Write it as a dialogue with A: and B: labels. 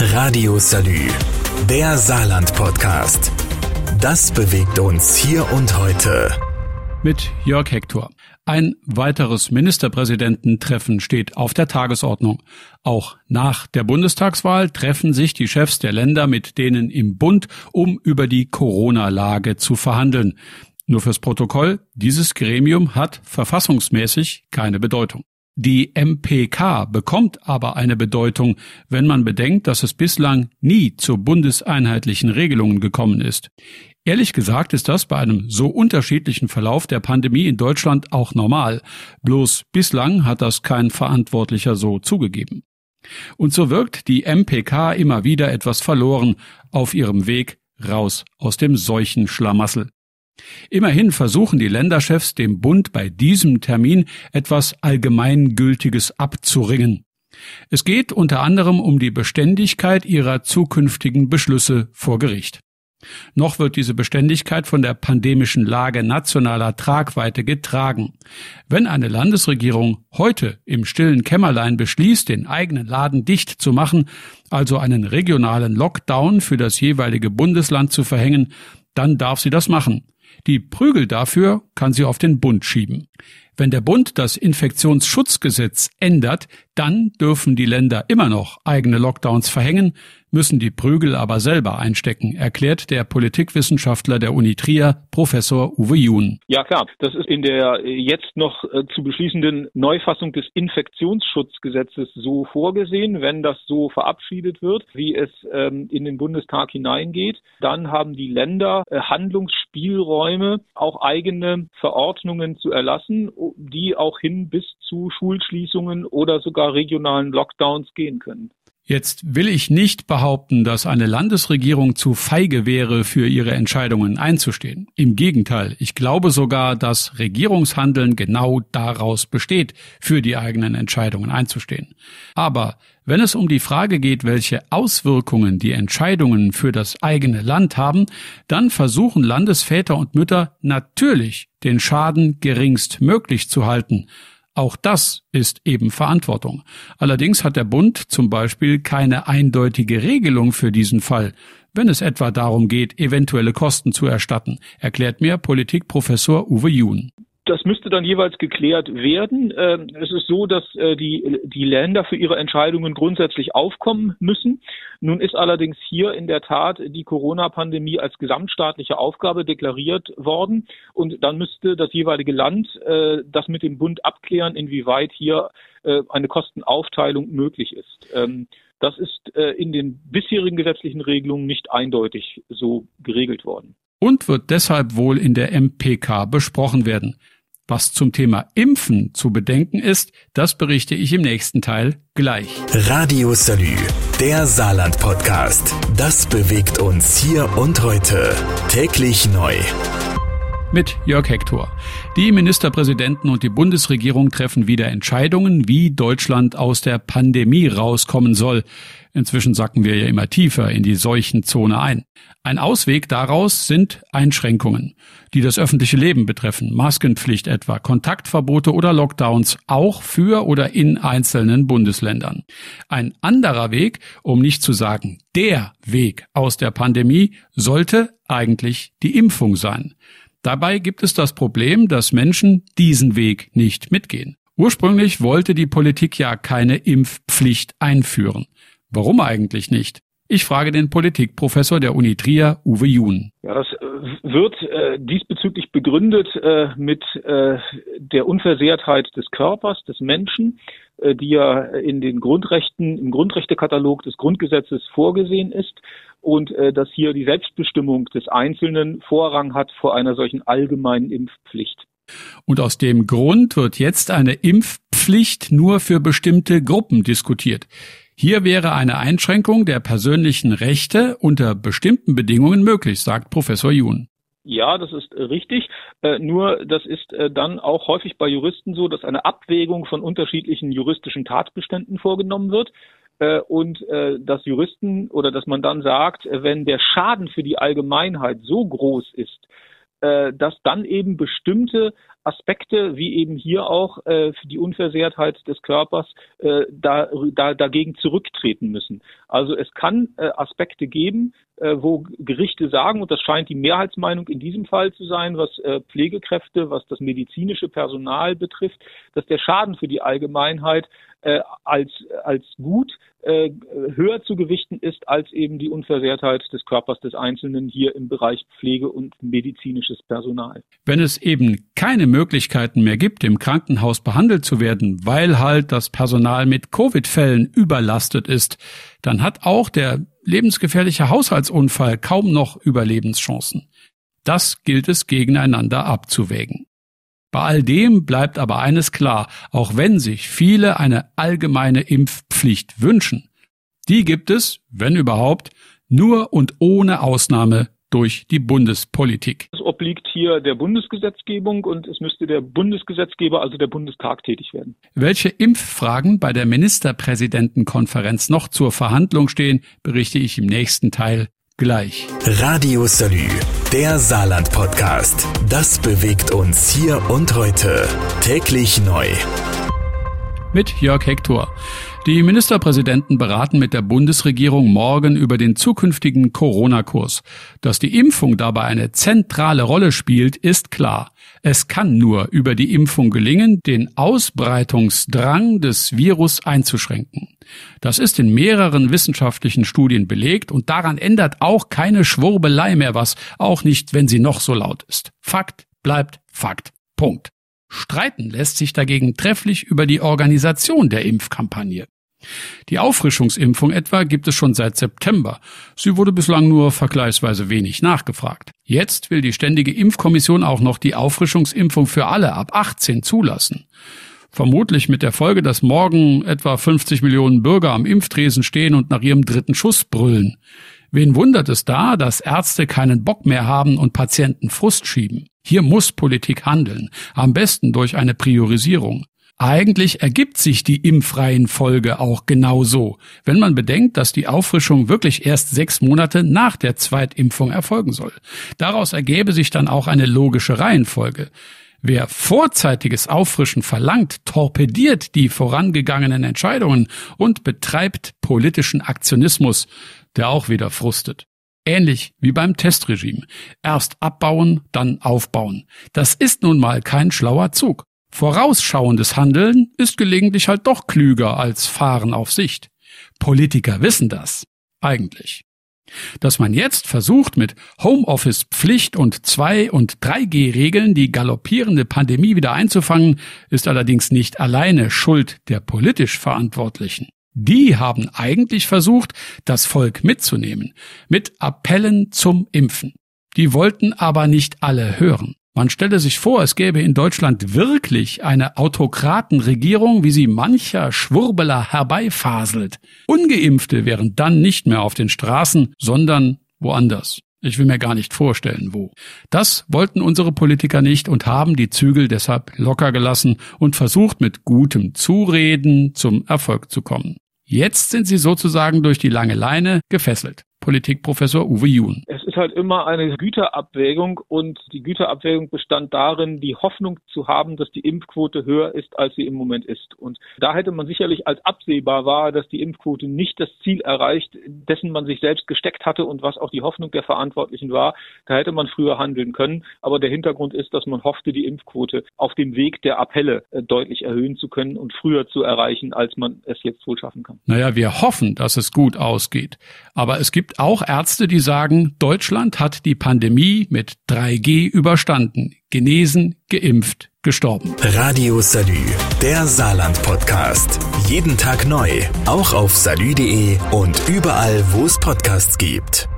A: Radio Salü, der Saarland-Podcast. Das bewegt uns hier und heute.
B: Mit Jörg Hector. Ein weiteres Ministerpräsidententreffen steht auf der Tagesordnung. Auch nach der Bundestagswahl treffen sich die Chefs der Länder mit denen im Bund, um über die Corona-Lage zu verhandeln. Nur fürs Protokoll, dieses Gremium hat verfassungsmäßig keine Bedeutung. Die MPK bekommt aber eine Bedeutung, wenn man bedenkt, dass es bislang nie zu bundeseinheitlichen Regelungen gekommen ist. Ehrlich gesagt ist das bei einem so unterschiedlichen Verlauf der Pandemie in Deutschland auch normal. Bloß bislang hat das kein Verantwortlicher so zugegeben. Und so wirkt die MPK immer wieder etwas verloren auf ihrem Weg raus aus dem Seuchenschlamassel. Immerhin versuchen die Länderchefs dem Bund bei diesem Termin etwas Allgemeingültiges abzuringen. Es geht unter anderem um die Beständigkeit ihrer zukünftigen Beschlüsse vor Gericht. Noch wird diese Beständigkeit von der pandemischen Lage nationaler Tragweite getragen. Wenn eine Landesregierung heute im stillen Kämmerlein beschließt, den eigenen Laden dicht zu machen, also einen regionalen Lockdown für das jeweilige Bundesland zu verhängen, dann darf sie das machen. Die Prügel dafür kann sie auf den Bund schieben. Wenn der Bund das Infektionsschutzgesetz ändert, dann dürfen die Länder immer noch eigene Lockdowns verhängen, müssen die Prügel aber selber einstecken, erklärt der Politikwissenschaftler der Uni Trier, Professor Uwe Jun.
C: Ja klar, das ist in der jetzt noch äh, zu beschließenden Neufassung des Infektionsschutzgesetzes so vorgesehen. Wenn das so verabschiedet wird, wie es ähm, in den Bundestag hineingeht, dann haben die Länder äh, Handlungsspielräume, auch eigene Verordnungen zu erlassen, die auch hin bis zu Schulschließungen oder sogar regionalen Lockdowns gehen können.
B: Jetzt will ich nicht behaupten, dass eine Landesregierung zu feige wäre, für ihre Entscheidungen einzustehen. Im Gegenteil, ich glaube sogar, dass Regierungshandeln genau daraus besteht, für die eigenen Entscheidungen einzustehen. Aber wenn es um die Frage geht, welche Auswirkungen die Entscheidungen für das eigene Land haben, dann versuchen Landesväter und Mütter natürlich, den Schaden geringst möglich zu halten auch das ist eben Verantwortung. Allerdings hat der Bund zum Beispiel keine eindeutige Regelung für diesen Fall, wenn es etwa darum geht, eventuelle Kosten zu erstatten, erklärt mir Politikprofessor Uwe Jun.
C: Das müsste dann jeweils geklärt werden. Ähm, es ist so, dass äh, die, die Länder für ihre Entscheidungen grundsätzlich aufkommen müssen. Nun ist allerdings hier in der Tat die Corona-Pandemie als gesamtstaatliche Aufgabe deklariert worden. Und dann müsste das jeweilige Land äh, das mit dem Bund abklären, inwieweit hier äh, eine Kostenaufteilung möglich ist. Ähm, das ist in den bisherigen gesetzlichen Regelungen nicht eindeutig so geregelt worden.
B: Und wird deshalb wohl in der MPK besprochen werden. Was zum Thema Impfen zu bedenken ist, das berichte ich im nächsten Teil gleich.
A: Radio Salü, der Saarland-Podcast. Das bewegt uns hier und heute. Täglich neu.
B: Mit Jörg Hector. Die Ministerpräsidenten und die Bundesregierung treffen wieder Entscheidungen, wie Deutschland aus der Pandemie rauskommen soll. Inzwischen sacken wir ja immer tiefer in die Seuchenzone ein. Ein Ausweg daraus sind Einschränkungen, die das öffentliche Leben betreffen, Maskenpflicht etwa, Kontaktverbote oder Lockdowns, auch für oder in einzelnen Bundesländern. Ein anderer Weg, um nicht zu sagen der Weg aus der Pandemie, sollte eigentlich die Impfung sein. Dabei gibt es das Problem, dass Menschen diesen Weg nicht mitgehen. Ursprünglich wollte die Politik ja keine Impfpflicht einführen. Warum eigentlich nicht? Ich frage den Politikprofessor der Uni Trier, Uwe Jun.
C: Ja, das äh, wird äh, diesbezüglich begründet äh, mit äh, der Unversehrtheit des Körpers, des Menschen, äh, die ja in den Grundrechten, im Grundrechtekatalog des Grundgesetzes vorgesehen ist und äh, dass hier die Selbstbestimmung des Einzelnen Vorrang hat vor einer solchen allgemeinen Impfpflicht.
B: Und aus dem Grund wird jetzt eine Impfpflicht nur für bestimmte Gruppen diskutiert. Hier wäre eine Einschränkung der persönlichen Rechte unter bestimmten Bedingungen möglich, sagt Professor Jun.
C: Ja, das ist äh, richtig. Äh, nur das ist äh, dann auch häufig bei Juristen so, dass eine Abwägung von unterschiedlichen juristischen Tatbeständen vorgenommen wird und äh, dass Juristen oder dass man dann sagt, wenn der Schaden für die Allgemeinheit so groß ist, äh, dass dann eben bestimmte Aspekte, wie eben hier auch äh, die Unversehrtheit des Körpers, äh, da, da, dagegen zurücktreten müssen. Also es kann äh, Aspekte geben, äh, wo Gerichte sagen, und das scheint die Mehrheitsmeinung in diesem Fall zu sein, was äh, Pflegekräfte, was das medizinische Personal betrifft, dass der Schaden für die Allgemeinheit äh, als, als gut äh, höher zu gewichten ist als eben die Unversehrtheit des Körpers des Einzelnen hier im Bereich Pflege und medizinisches Personal.
B: Wenn es eben keine Möglichkeiten mehr gibt, im Krankenhaus behandelt zu werden, weil halt das Personal mit Covid-Fällen überlastet ist, dann hat auch der lebensgefährliche Haushaltsunfall kaum noch Überlebenschancen. Das gilt es gegeneinander abzuwägen. Bei all dem bleibt aber eines klar, auch wenn sich viele eine allgemeine Impfpflicht wünschen. Die gibt es, wenn überhaupt, nur und ohne Ausnahme durch die Bundespolitik.
C: Es obliegt hier der Bundesgesetzgebung und es müsste der Bundesgesetzgeber, also der Bundestag, tätig werden.
B: Welche Impffragen bei der Ministerpräsidentenkonferenz noch zur Verhandlung stehen, berichte ich im nächsten Teil gleich.
A: Radio Salü, der Saarland-Podcast. Das bewegt uns hier und heute. Täglich neu.
B: Mit Jörg Hector. Die Ministerpräsidenten beraten mit der Bundesregierung morgen über den zukünftigen Corona-Kurs. Dass die Impfung dabei eine zentrale Rolle spielt, ist klar. Es kann nur über die Impfung gelingen, den Ausbreitungsdrang des Virus einzuschränken. Das ist in mehreren wissenschaftlichen Studien belegt und daran ändert auch keine Schwurbelei mehr was, auch nicht, wenn sie noch so laut ist. Fakt bleibt Fakt. Punkt. Streiten lässt sich dagegen trefflich über die Organisation der Impfkampagne. Die Auffrischungsimpfung etwa gibt es schon seit September. Sie wurde bislang nur vergleichsweise wenig nachgefragt. Jetzt will die Ständige Impfkommission auch noch die Auffrischungsimpfung für alle ab 18 zulassen. Vermutlich mit der Folge, dass morgen etwa 50 Millionen Bürger am Impftresen stehen und nach ihrem dritten Schuss brüllen. Wen wundert es da, dass Ärzte keinen Bock mehr haben und Patienten Frust schieben? Hier muss Politik handeln, am besten durch eine Priorisierung. Eigentlich ergibt sich die Impfreihenfolge auch genau so, wenn man bedenkt, dass die Auffrischung wirklich erst sechs Monate nach der Zweitimpfung erfolgen soll. Daraus ergäbe sich dann auch eine logische Reihenfolge. Wer vorzeitiges Auffrischen verlangt, torpediert die vorangegangenen Entscheidungen und betreibt politischen Aktionismus, der auch wieder frustet. Ähnlich wie beim Testregime. Erst abbauen, dann aufbauen. Das ist nun mal kein schlauer Zug. Vorausschauendes Handeln ist gelegentlich halt doch klüger als Fahren auf Sicht. Politiker wissen das. Eigentlich. Dass man jetzt versucht, mit Homeoffice-Pflicht und 2- und 3G-Regeln die galoppierende Pandemie wieder einzufangen, ist allerdings nicht alleine Schuld der politisch Verantwortlichen. Die haben eigentlich versucht, das Volk mitzunehmen, mit Appellen zum Impfen. Die wollten aber nicht alle hören. Man stelle sich vor, es gäbe in Deutschland wirklich eine Autokratenregierung, wie sie mancher Schwurbeler herbeifaselt. Ungeimpfte wären dann nicht mehr auf den Straßen, sondern woanders. Ich will mir gar nicht vorstellen, wo. Das wollten unsere Politiker nicht und haben die Zügel deshalb locker gelassen und versucht mit gutem Zureden zum Erfolg zu kommen. Jetzt sind sie sozusagen durch die lange Leine gefesselt. Politikprofessor Uwe Jun.
C: Es ist halt immer eine Güterabwägung und die Güterabwägung bestand darin, die Hoffnung zu haben, dass die Impfquote höher ist, als sie im Moment ist. Und da hätte man sicherlich als absehbar war, dass die Impfquote nicht das Ziel erreicht, dessen man sich selbst gesteckt hatte und was auch die Hoffnung der Verantwortlichen war. Da hätte man früher handeln können. Aber der Hintergrund ist, dass man hoffte, die Impfquote auf dem Weg der Appelle äh, deutlich erhöhen zu können und früher zu erreichen, als man es jetzt wohl schaffen kann.
B: Naja, wir hoffen, dass es gut ausgeht. Aber es auch Ärzte, die sagen, Deutschland hat die Pandemie mit 3G überstanden. Genesen, geimpft, gestorben.
A: Radio Salü, der Saarland-Podcast. Jeden Tag neu, auch auf salü.de und überall, wo es Podcasts gibt.